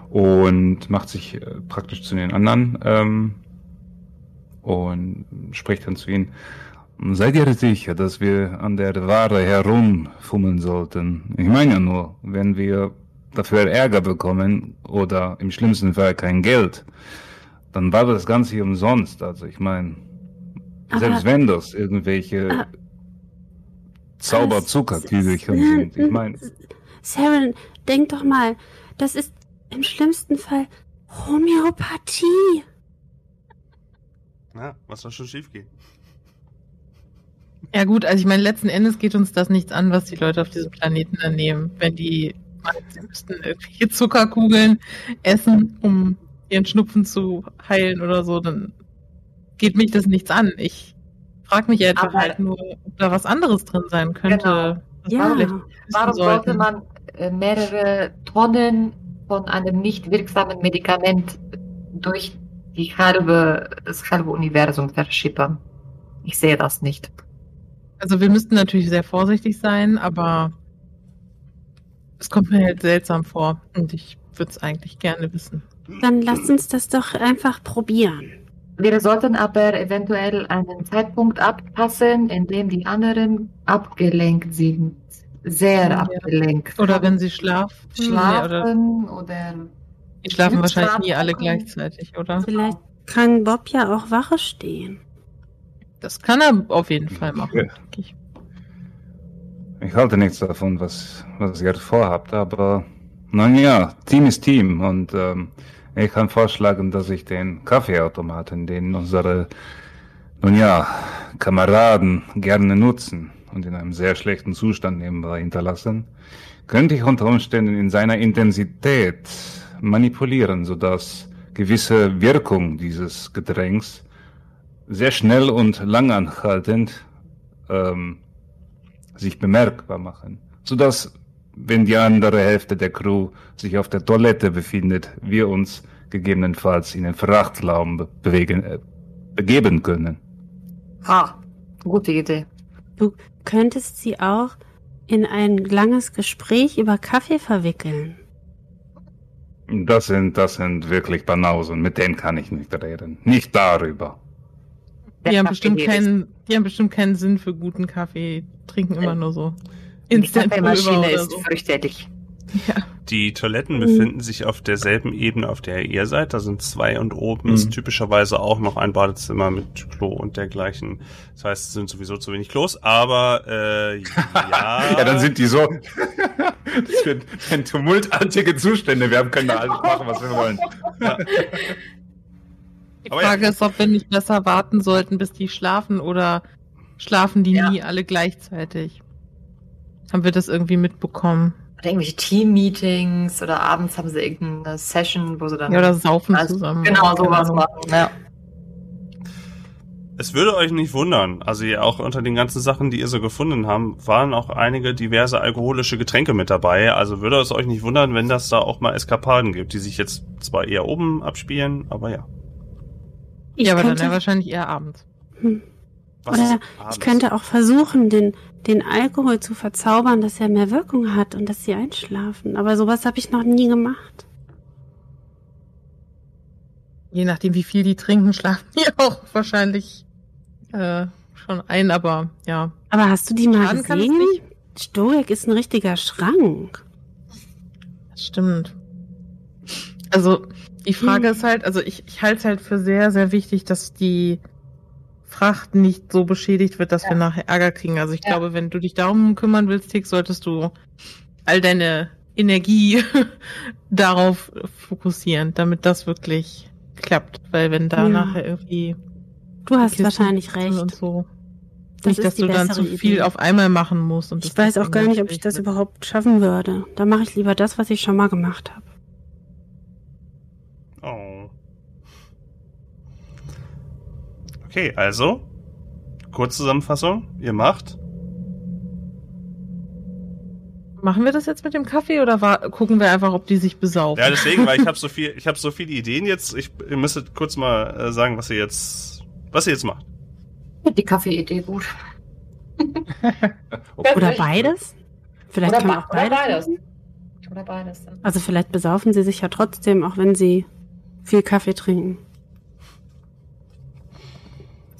und macht sich äh, praktisch zu den anderen ähm, und spricht dann zu ihnen. Seid ihr sicher, dass wir an der Ware herumfummeln sollten? Ich meine nur, wenn wir dafür Ärger bekommen oder im schlimmsten Fall kein Geld, dann war das Ganze hier umsonst. Also ich meine, selbst wenn das irgendwelche Ah. Zauberzuckerkügelchen sind. Ich *laughs* meine, Saren, denk doch mal, das ist im schlimmsten Fall Homöopathie. Na, was soll schon schief gehen? Ja gut, also ich meine, letzten Endes geht uns das nichts an, was die Leute auf diesem Planeten da nehmen. Wenn die meinen, sie müssten irgendwelche Zuckerkugeln essen, um ihren Schnupfen zu heilen oder so, dann geht mich das nichts an. Ich frage mich einfach Aber- halt nur, ob da was anderes drin sein könnte. Genau. Ja. Warum sollten. sollte man äh, mehrere Tonnen von einem nicht wirksamen Medikament durch die halbe, das halbe Universum verschippern? Ich sehe das nicht. Also wir müssten natürlich sehr vorsichtig sein, aber es kommt mir halt seltsam vor und ich würde es eigentlich gerne wissen. Dann lass uns das doch einfach probieren. Wir sollten aber eventuell einen Zeitpunkt abpassen, in dem die anderen abgelenkt sind. Sehr Ja. abgelenkt. Oder wenn sie schlafen. Nee, oder schlafen oder, die schlafen wahrscheinlich nie Schlafen alle gleichzeitig, oder? Vielleicht kann Bob ja auch Wache stehen. Das kann er auf jeden Fall machen. Ich. ich halte nichts davon, was, was ihr vorhabt, aber nun ja, Team ist Team und ähm, ich kann vorschlagen, dass ich den Kaffeeautomaten, den unsere, nun ja, Kameraden gerne nutzen und in einem sehr schlechten Zustand nebenbei hinterlassen, könnte ich unter Umständen in seiner Intensität manipulieren, sodass gewisse Wirkung dieses Getränks sehr schnell und langanhaltend ähm, sich bemerkbar machen, sodass, wenn die andere Hälfte der Crew sich auf der Toilette befindet, wir uns gegebenenfalls in den Frachtraum be bewegen, äh, begeben können. ha, gute Idee. Du könntest sie auch in ein langes Gespräch über Kaffee verwickeln. Das sind, das sind wirklich Banausen, mit denen kann ich nicht reden. Nicht darüber. Die haben, bestimmt keinen, die haben bestimmt keinen Sinn für guten Kaffee, trinken immer nur so. Die Instant Kaffeemaschine oder ist so. fürchterlich. Ja. Die Toiletten Mhm. befinden sich auf derselben Ebene, auf der ihr seid. Da sind zwei und oben Mhm. ist typischerweise auch noch ein Badezimmer mit Klo und dergleichen. Das heißt, es sind sowieso zu wenig Klos, aber äh, *laughs* ja. Ja, dann sind die so. *laughs* das wird ein tumultartige Zustände. Wir können da alles machen, was wir wollen. Die Aber ja. Frage ist, ob wir nicht besser warten sollten, bis die schlafen oder schlafen die Ja. nie alle gleichzeitig? Haben wir das irgendwie mitbekommen? Oder irgendwelche Team-Meetings oder abends haben sie irgendeine Session, wo sie dann Ja, oder saufen Also, zusammen. genau sowas Ahnung. machen. Ja. Es würde euch nicht wundern. Also ja, auch unter den ganzen Sachen, die ihr so gefunden habt, waren auch einige diverse alkoholische Getränke mit dabei. Also würde es euch nicht wundern, wenn das da auch mal Eskapaden gibt, die sich jetzt zwar eher oben abspielen, aber ja. Ich ja, aber könnte, dann ja wahrscheinlich eher abends. Was oder ist ich abends? könnte auch versuchen, den, den Alkohol zu verzaubern, dass er mehr Wirkung hat und dass sie einschlafen. Aber sowas habe ich noch nie gemacht. Je nachdem, wie viel die trinken, *laughs* schlafen die auch wahrscheinlich äh, schon ein, aber ja. Aber hast du die mal Schaden gesehen? Stoic ist ein richtiger Schrank. Das stimmt. Also, die Frage Hm. ist halt, also ich, ich halte es halt für sehr, sehr wichtig, dass die Fracht nicht so beschädigt wird, dass wir nachher Ärger kriegen. Also ich Ja. glaube, wenn du dich darum kümmern willst, Tick, solltest du all deine Energie *laughs* darauf fokussieren, damit das wirklich klappt. Weil wenn da Ja. nachher irgendwie Du hast wahrscheinlich und recht. so, Das nicht, dass du dann zu viel Idee. auf einmal machen musst. Und Ich weiß auch gar nicht, ob ich das wird. überhaupt schaffen würde. Da mache ich lieber das, was ich schon mal gemacht habe. Oh. Okay, also, Kurzzusammenfassung, ihr macht. Machen wir das jetzt mit dem Kaffee oder war, gucken wir einfach, ob die sich besaufen? Ja, deswegen, weil ich habe so *laughs* viel, ich habe so viele Ideen jetzt. Ich, ihr müsstet kurz mal äh, sagen, was ihr jetzt, was ihr jetzt macht. Die Kaffeeidee gut. *laughs* Oder beides? Vielleicht Oder, wir ba- auch oder beides. beides. machen. Oder beides. Also vielleicht besaufen sie sich ja trotzdem, auch wenn sie viel Kaffee trinken.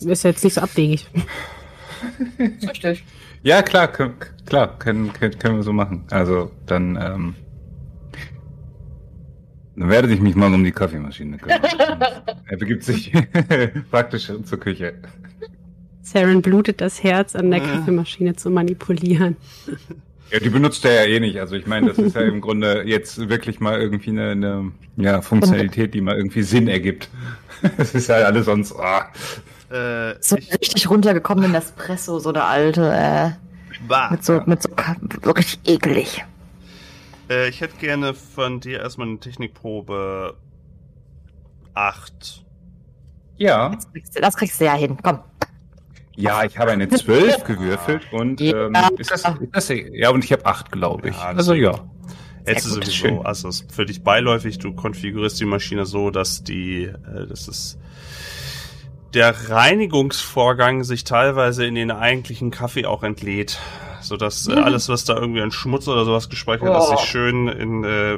Ist jetzt nicht so abwegig. Richtig. Ja, klar, können, klar, können, können, können wir so machen. Also dann, ähm, dann werde ich mich mal um die Kaffeemaschine kümmern. *laughs* er begibt sich *laughs* praktisch zur Küche. Saren blutet das Herz, an der Äh. Kaffeemaschine zu manipulieren. Ja, die benutzt er ja eh nicht. Also ich meine, das ist ja im Grunde jetzt wirklich mal irgendwie eine, eine ja, Funktionalität, die mal irgendwie Sinn ergibt. *laughs* Das ist ja alles sonst. ah. Äh, So ich, richtig runtergekommenen Espresso, so der alte, äh, bah. mit so, mit so, so richtig eklig. Äh, ich hätte gerne von dir erstmal eine Technikprobe 8. Ja, Das kriegst, das kriegst du ja hin. Komm. Ja, ich habe eine 12 gewürfelt und Ja. ähm, ist das, ist das, ja, und ich habe 8, glaube ich. Ja, also ja. Jetzt ist sowieso, schön. also es ist für dich beiläufig, du konfigurierst die Maschine so, dass die, äh, dass es der Reinigungsvorgang sich teilweise in den eigentlichen Kaffee auch entlädt, sodass äh, alles, was da irgendwie an Schmutz oder sowas gespeichert ist, Oh. sich schön in, äh,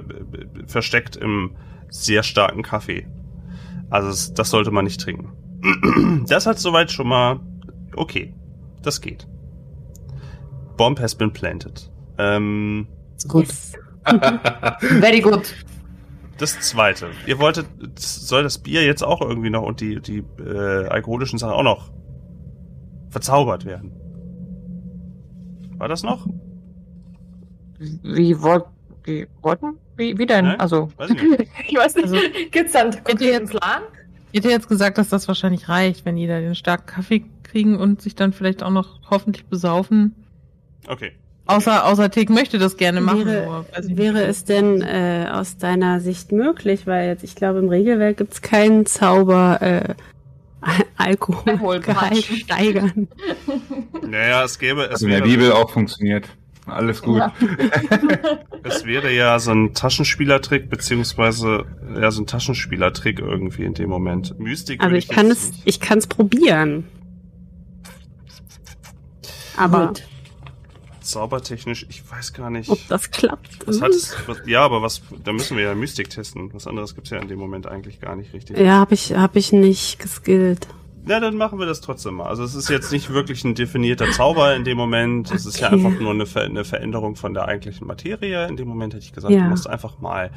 versteckt im sehr starken Kaffee. Also das sollte man nicht trinken. *clears throat* Das hat soweit schon mal okay, das geht. Bomb has been planted. Ähm, Gut. *laughs* Very good. Das zweite. Ihr wolltet, soll das Bier jetzt auch irgendwie noch und die, die äh, alkoholischen Sachen auch noch verzaubert werden? War das noch? Wie wollt, wie wollten? Wie, wie denn? Nein? Also. Weiß ich nicht. *laughs* Ich weiß nicht. Also- Gibt's dann einen Plan? Ich hätte jetzt gesagt, dass das wahrscheinlich reicht, wenn die da den starken Kaffee kriegen und sich dann vielleicht auch noch hoffentlich besaufen. Okay. Außer, außer Tick möchte das gerne machen. Wäre, wäre es denn äh, aus deiner Sicht möglich, weil jetzt, ich glaube, im Regelwerk gibt's keinen Zauber äh, *laughs* Alkoholgehalt steigern. Naja, es gäbe, es Also in der Bibel auch funktioniert. Alles gut. Ja. *laughs* es wäre ja so ein Taschenspielertrick, beziehungsweise ja, so ein Taschenspielertrick irgendwie in dem Moment. Mystik Also würde ich kann es, ich kann es probieren. Aber Gut. Zaubertechnisch, ich weiß gar nicht. ob das klappt. Was hat es, was, ja, aber was, da müssen wir ja Mystik testen. Was anderes gibt's ja in dem Moment eigentlich gar nicht richtig. Ja, habe ich, hab ich nicht geskillt. Na, dann machen wir das trotzdem mal. Also es ist jetzt nicht wirklich ein definierter Zauber in dem Moment. Es ist ja Okay. einfach nur eine, Ver eine Veränderung von der eigentlichen Materie. In dem Moment hätte ich gesagt, Ja. du machst einfach mal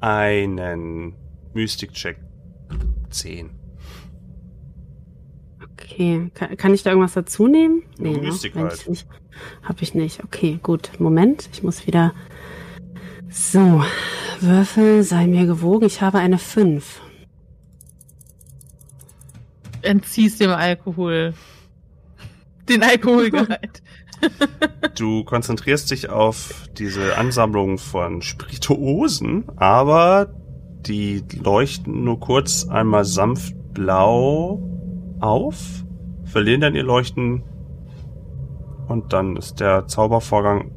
einen Mystik-Check 10. Okay, kann, kann ich da irgendwas dazu nehmen? Nur ne? Mystik halt. ich nicht. Hab ich nicht. Okay, gut. Moment, ich muss wieder. So, Würfel, sei mir gewogen. Ich habe eine 5. Entziehst dem Alkohol. Den Alkoholgehalt. *laughs* Du konzentrierst dich auf diese Ansammlung von Spirituosen, aber die leuchten nur kurz einmal sanft blau auf verlieren dann ihr Leuchten und dann ist der Zaubervorgang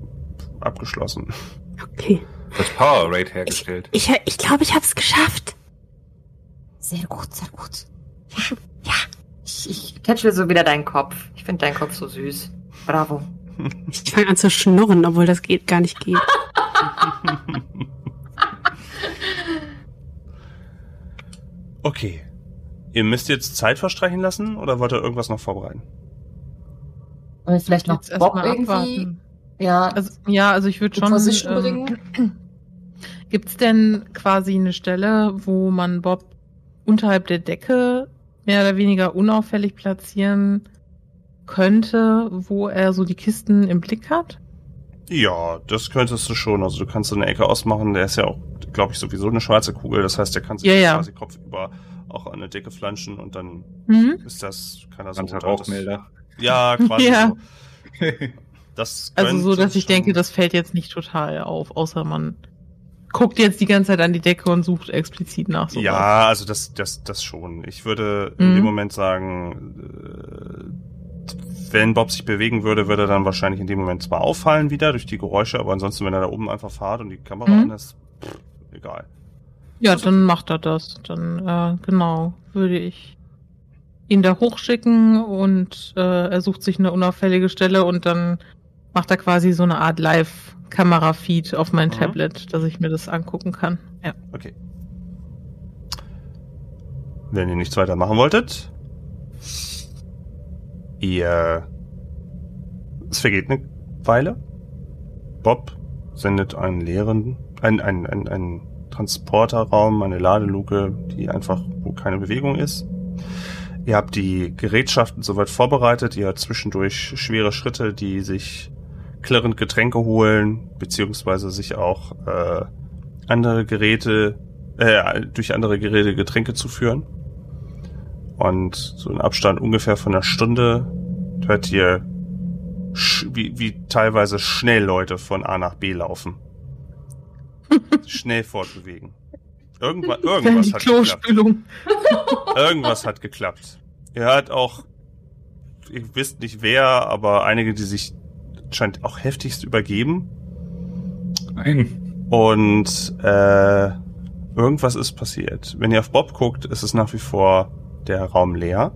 abgeschlossen. Okay. Das Power Rate hergestellt. Ich, ich glaube, ich habe es geschafft. Sehr gut, sehr gut. Ja. *laughs* Ich, ich tätschel so wieder deinen Kopf. Ich finde deinen Kopf so süß. Bravo. Ich fange an zu schnurren, obwohl das geht gar nicht geht. *laughs* Okay. Ihr müsst jetzt Zeit verstreichen lassen oder wollt ihr irgendwas noch vorbereiten? Und jetzt vielleicht noch Jetzt Bob erstmal irgendwie. abwarten. Ja, Also, ja, also ich würde schon. Position ähm, bringen. *clears throat* Gibt's denn quasi eine Stelle, wo man Bob unterhalb der Decke mehr oder weniger unauffällig platzieren könnte, wo er so die Kisten im Blick hat? Ja, das könntest du schon. Also du kannst so eine Ecke ausmachen. Der ist ja auch, glaube ich, sowieso eine schwarze Kugel. Das heißt, der kann sich Ja, ja. quasi kopfüber auch an eine Decke flanschen und dann Mhm. ist das, kann er so Ganzer unter das- Rauchmelder. Ja, quasi *laughs* Ja. so. Das Also so, dass ich denke, das fällt jetzt nicht total auf, außer man guckt jetzt die ganze Zeit an die Decke und sucht explizit nach sowas. Ja, also das, das, das schon. Ich würde in Mhm. dem Moment sagen, äh, wenn Bob sich bewegen würde, würde er dann wahrscheinlich in dem Moment zwar auffallen wieder durch die Geräusche, aber ansonsten, wenn er da oben einfach fahrt und die Kamera Mhm. an ist, pff, egal. Ja, dann macht er das. Dann, äh, genau, würde ich ihn da hochschicken und äh, er sucht sich eine unauffällige Stelle und dann macht er quasi so eine Art Live-Kamera-Feed auf mein Mhm. Tablet, dass ich mir das angucken kann. Ja. Okay. Wenn ihr nichts weiter machen wolltet, ihr. Es vergeht eine Weile. Bob sendet einen leeren, ein, ein, ein, ein Transporterraum, eine Ladeluke, die einfach, wo keine Bewegung ist. Ihr habt die Gerätschaften soweit vorbereitet, ihr habt zwischendurch schwere Schritte, die sich klirrend Getränke holen, beziehungsweise sich auch äh, andere Geräte, äh, durch andere Geräte Getränke zuführen. Und so in Abstand ungefähr von einer Stunde hört ihr, wie, wie teilweise schnell Leute von A nach B laufen. *laughs* schnell fortbewegen. Irgendwas, *laughs* irgendwas hat geklappt. Irgendwas hat geklappt. Ihr hört auch, ihr wisst nicht wer, aber einige, die sich scheint auch heftigst übergeben. Nein. Und äh, irgendwas ist passiert. Wenn ihr auf Bob guckt, ist es nach wie vor der Raum leer.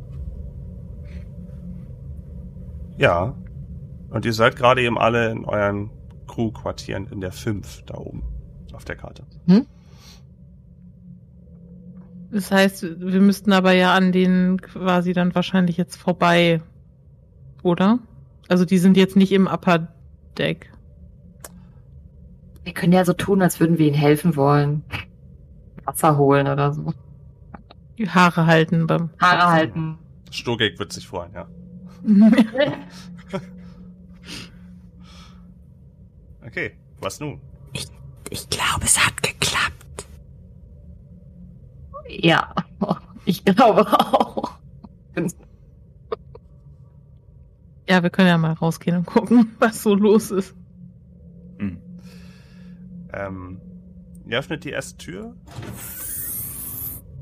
Ja. Und ihr seid gerade eben alle in euren Crew-Quartieren in der 5 da oben auf der Karte. Das heißt, wir müssten aber ja an denen quasi dann wahrscheinlich jetzt vorbei, oder? Also die sind jetzt nicht im Upper Deck. Wir können ja so tun, als würden wir ihnen helfen wollen. Wasser holen oder so. Die Haare halten beim Haare halten. Sturgek wird sich freuen, ja. *laughs* Okay, was nun? Ich glaube, es hat geklappt. Ja, *laughs* ich glaube auch. Ja, wir können ja mal rausgehen und gucken, *laughs* was so los ist. Hm. Ähm, ihr öffnet die erste Tür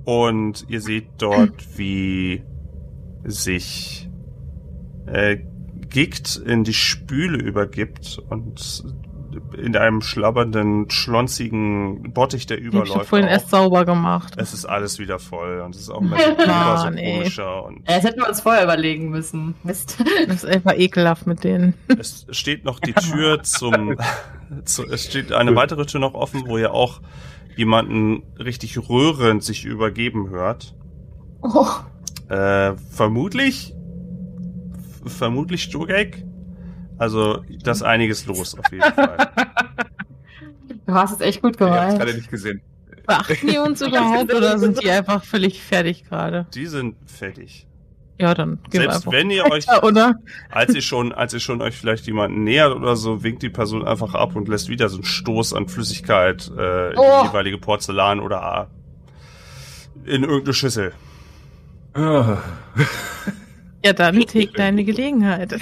und ihr seht dort, *clears throat* wie sich äh, Gikt in die Spüle übergibt und in einem schlabbernden, schlonzigen Bottich, der Ich habe überläuft. vorhin auch. erst sauber gemacht. es ist alles wieder voll und es ist auch *laughs* ein bisschen so Mann, ey. komischer und Das hätten wir uns vorher überlegen müssen. Mist. *laughs* Das ist einfach ekelhaft mit denen. Es steht noch die Tür *laughs* zum, zu, es steht eine weitere Tür noch offen, wo ihr auch jemanden richtig rührend sich übergeben hört. Oh, Äh, vermutlich, vermutlich Sturgek. Also, da ist *laughs* einiges los auf jeden Fall. du hast es echt gut Ich hab's gerade nicht gesehen. Beachten die uns *laughs* überhaupt oder sind die einfach völlig fertig gerade? Die sind fertig. Ja, dann gehen wir Selbst einfach wenn ihr euch, weiter, oder? als ihr schon, als ihr schon euch vielleicht jemanden nähert oder so, winkt die Person einfach ab und lässt wieder so einen Stoß an Flüssigkeit äh, in Oh. die jeweilige Porzellan oder in irgendeine Schüssel. Ah. Ja, dann *laughs* take deine Gelegenheit.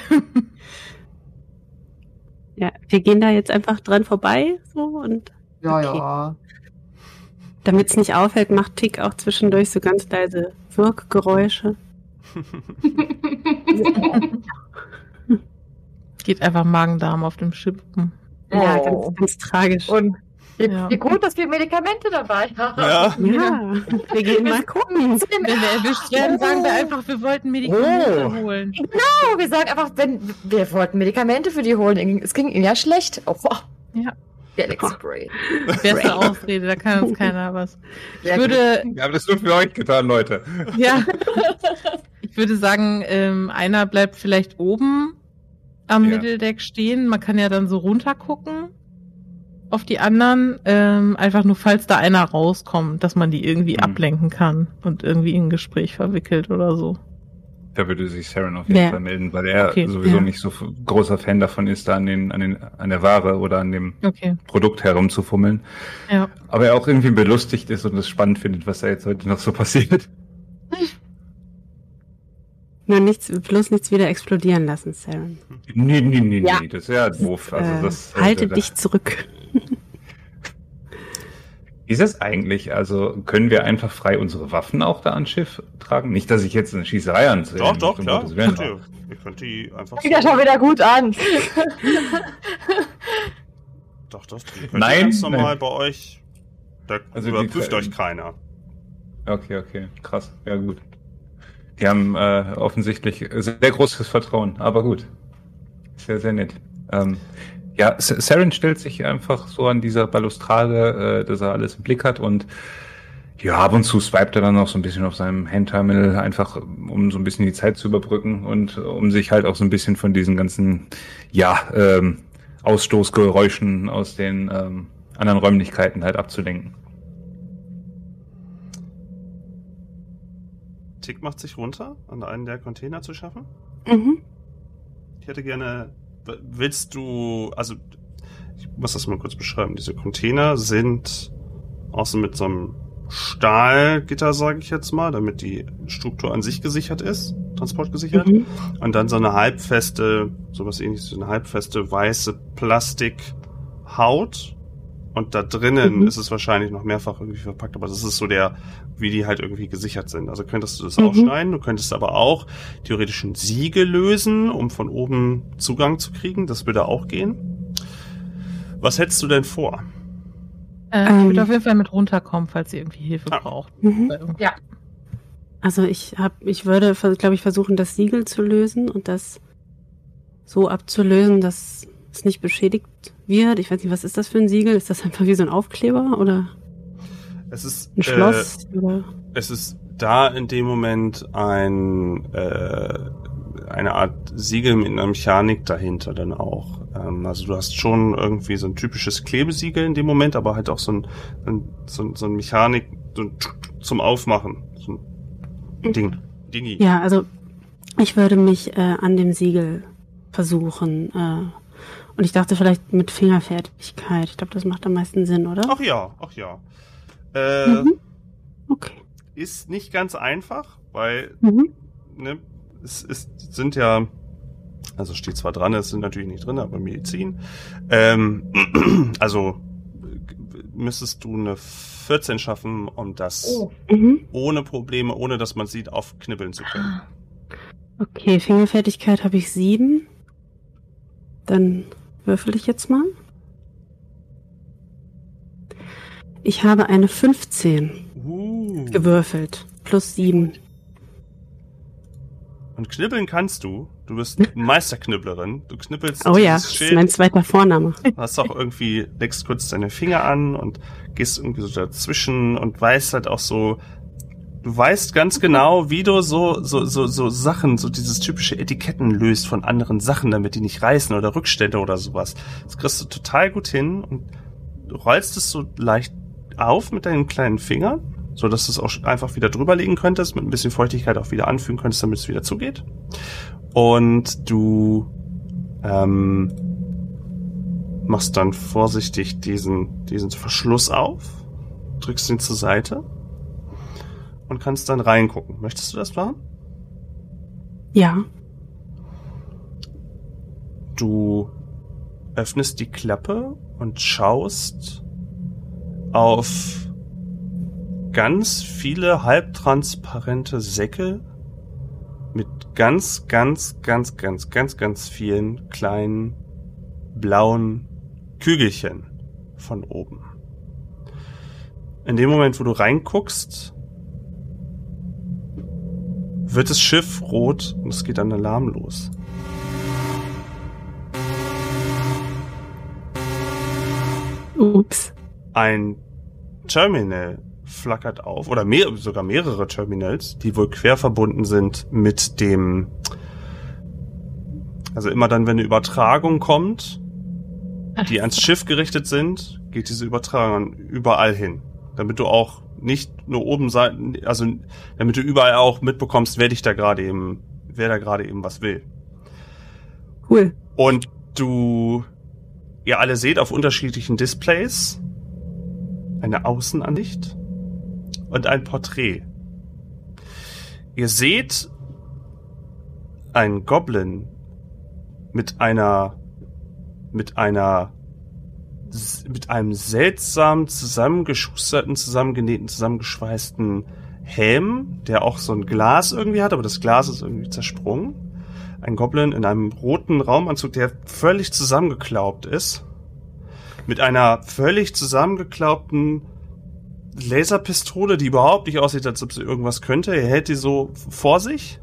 Ja, wir gehen da jetzt einfach dran vorbei, so und Ja, Okay. ja. damit es nicht auffällt, macht Tick auch zwischendurch so ganz leise Wirkgeräusche. *laughs* Geht einfach Magen-Darm auf dem Schippen. Ja, Oh. ganz, ganz tragisch. Und Ja. wie gut, dass wir Medikamente dabei haben. Ja. ja, wir gehen mal gucken. Wenn wir erwischt werden, sagen wir einfach, wir wollten Medikamente Oh. holen. Genau, wir sagen einfach, wenn wir wollten Medikamente für die holen. Es ging ihnen ja schlecht. Oh, boah. Ja. Galaxy Brain. Beste Ausrede, da kann uns keiner was. Ich würde, Wir haben das nur für euch getan, Leute. ja, *laughs* ich würde sagen, ähm, einer bleibt vielleicht oben am Ja. Mitteldeck stehen. Man kann ja dann so runtergucken auf die anderen, ähm, einfach nur, falls da einer rauskommt, dass man die irgendwie Mhm. ablenken kann und irgendwie in ein Gespräch verwickelt oder so. Da würde sich Saren auf jeden Ja. Fall melden, weil er Okay. sowieso Ja. nicht so großer Fan davon ist, da an, den, an, den, an der Ware oder an dem Okay, Produkt herumzufummeln. ja. Aber er auch irgendwie belustigt ist und es spannend findet, was da jetzt heute noch so passiert. *laughs* Nur nichts, bloß nichts wieder explodieren lassen, Saren. Nee, nee, nee, Ja. nee, das ist ja doof. Also äh, das, halte äh, da- dich zurück. Wie ist es eigentlich? Also können wir einfach frei unsere Waffen auch da ans Schiff tragen? Nicht, dass ich jetzt eine Schießerei anzähle. Doch, doch, klar. Gottes Willen. Könnt ihr, ihr könnt die einfach Fängt ja schon wieder gut an. *laughs* Doch, doch. Die könnt Nein, ganz normal nein. bei euch. Da Also überprüft euch keiner. Okay, okay, krass. Ja, gut. Die haben äh, offensichtlich sehr großes Vertrauen, aber gut. Sehr, sehr nett. Ähm, ja, Saren stellt sich einfach so an dieser Balustrade, äh, dass er alles im Blick hat und ja, ab und zu swipet er dann noch so ein bisschen auf seinem Handterminal, einfach um so ein bisschen die Zeit zu überbrücken und äh, um sich halt auch so ein bisschen von diesen ganzen, ja, ähm, Ausstoßgeräuschen aus den ähm, anderen Räumlichkeiten halt abzulenken. Tick macht sich runter, an einen der Container zu schaffen. Mhm. Ich hätte gerne. Willst du. Also, ich muss das mal kurz beschreiben. Diese Container sind außen mit so einem Stahlgitter, sage ich jetzt mal, damit die Struktur an sich gesichert ist, transportgesichert. Mhm. Und dann so eine halbfeste, sowas ähnliches, so eine halbfeste weiße Plastikhaut. Und da drinnen Mhm. ist es wahrscheinlich noch mehrfach irgendwie verpackt, aber das ist so der, wie die halt irgendwie gesichert sind. Also könntest du das Mhm. aufschneiden, du könntest aber auch theoretisch ein Siegel lösen, um von oben Zugang zu kriegen. Das würde auch gehen. Was hättest du denn vor? Äh, Ähm. ich würde auf jeden Fall mit runterkommen, falls ihr irgendwie Hilfe Ah. braucht. Mhm. Irgendwas. Also ich hab, ich würde, glaube ich, versuchen, das Siegel zu lösen und das so abzulösen, dass es nicht beschädigt wird. Ich weiß nicht, was ist das für ein Siegel? Ist das einfach wie so ein Aufkleber oder Es ist ein Schloss? oder? Äh, es ist da in dem Moment ein äh, eine Art Siegel mit einer Mechanik dahinter dann auch. Ähm, also du hast schon irgendwie so ein typisches Klebesiegel in dem Moment, aber halt auch so ein, ein so, ein- so ein Mechanik so ein zum Aufmachen. So ein Ding. Dingi. Ja, also ich würde mich äh, an dem Siegel versuchen. Äh, und ich dachte vielleicht mit Fingerfertigkeit. Ich glaube, das macht am meisten Sinn, oder? Ach ja, ach ja. Äh, Mhm. Okay. Ist nicht ganz einfach, weil Mhm. ne, es ist, sind ja, also steht zwar dran, es sind natürlich nicht drin, aber Medizin. Ähm, *clears throat* also müsstest du eine 14 schaffen, um das Oh. Mhm. ohne Probleme, ohne dass man sieht, aufknibbeln zu können. Okay, Fingerfertigkeit habe ich sieben. Dann würfel ich jetzt mal. Ich habe eine 15 Uh. gewürfelt. Plus sieben. Und knibbeln kannst du. Du bist Meisterknibblerin. Du knibbelst Oh ja, das ist mein zweiter Vorname. hast auch irgendwie, legst kurz deine Finger an und gehst irgendwie so dazwischen und weißt halt auch so, du weißt ganz genau, wie du so, so, so, so Sachen, so dieses typische Etiketten löst von anderen Sachen, damit die nicht reißen oder Rückstände oder sowas. Das kriegst du total gut hin und du rollst es so leicht auf mit deinen kleinen Fingern, so dass du es auch einfach wieder drüberlegen könntest, mit ein bisschen Feuchtigkeit auch wieder anfügen könntest, damit es wieder zugeht. Und du, ähm, machst dann vorsichtig diesen, diesen Verschluss auf, drückst ihn zur Seite und kannst dann reingucken. Möchtest du das machen? Ja. Du öffnest die Klappe und schaust auf ganz viele halbtransparente Säcke mit ganz, ganz, ganz, ganz, ganz, ganz vielen kleinen blauen Kügelchen von oben. In dem Moment, wo du reinguckst, wird das Schiff rot und es geht ein Alarm los. Ups. Ein Terminal flackert auf, oder mehr, sogar mehrere Terminals, die wohl quer verbunden sind mit dem, also immer dann, wenn eine Übertragung kommt, die ans Schiff gerichtet sind, geht diese Übertragung überall hin. Damit du auch nicht nur oben sein, also damit du überall auch mitbekommst, wer dich da gerade eben, wer da gerade eben was will. Cool. Und du, ihr alle seht auf unterschiedlichen Displays eine Außenansicht und ein Porträt. Ihr seht einen Goblin mit einer mit einer mit einem seltsam zusammengeschusterten, zusammengenähten, zusammengeschweißten Helm, der auch so ein Glas irgendwie hat, aber das Glas ist irgendwie zersprungen. Ein Goblin in einem roten Raumanzug, der völlig zusammengeklaubt ist. Mit einer völlig zusammengeklaubten Laserpistole, die überhaupt nicht aussieht, als ob sie irgendwas könnte. Er hält die so vor sich.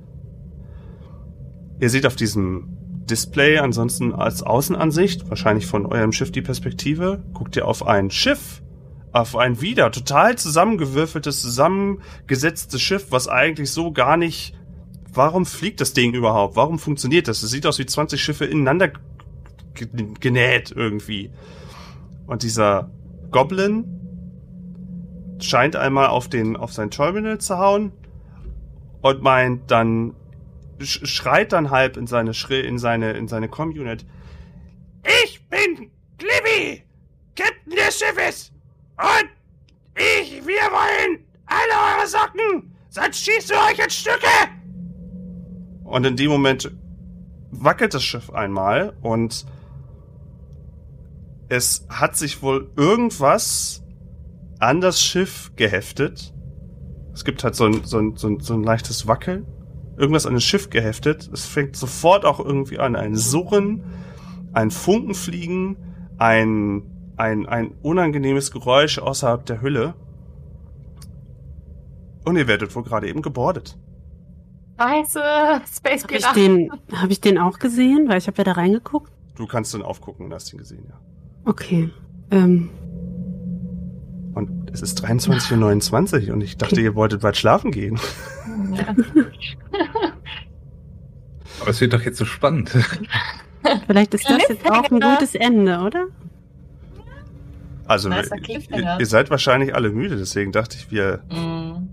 Ihr seht auf diesem Display ansonsten als Außenansicht, wahrscheinlich von eurem Schiff die Perspektive, guckt ihr auf ein Schiff, auf ein wieder total zusammengewürfeltes, zusammengesetztes Schiff, was eigentlich so gar nicht. Warum fliegt das Ding überhaupt? Warum funktioniert das? Es sieht aus wie 20 Schiffe ineinander genäht irgendwie. Und dieser Goblin scheint einmal auf den auf sein Terminal zu hauen und meint dann schreit dann halb in seine Schrill, in seine, in seine Com-Unit. Ich bin Glibby, Captain des Schiffes. Und ich, wir wollen alle eure Socken, sonst schießen wir euch in Stücke. Und in dem Moment wackelt das Schiff einmal und es hat sich wohl irgendwas an das Schiff geheftet. Es gibt halt so ein, so ein, so ein, so ein leichtes Wackeln irgendwas an das Schiff geheftet. Es fängt sofort auch irgendwie an. Ein Surren, ein Funkenfliegen, ein, ein, ein unangenehmes Geräusch außerhalb der Hülle. Und ihr werdet wohl gerade eben gebordet. Scheiße, Space Habe ich, den, hab ich den auch gesehen? Weil ich habe ja da reingeguckt. Du kannst dann aufgucken und hast ihn gesehen, ja. Okay. Ähm. Und es ist 23.29 Uhr und ich dachte, ihr wolltet bald schlafen gehen. Ja. *laughs* Aber es wird doch jetzt so spannend. Vielleicht ist das jetzt auch ein gutes Ende, oder? Also, ihr, ihr, seid wahrscheinlich alle müde, deswegen dachte ich, wir. Mm.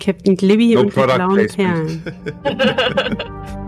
Captain Glibby no und die blauen Perlen. *laughs*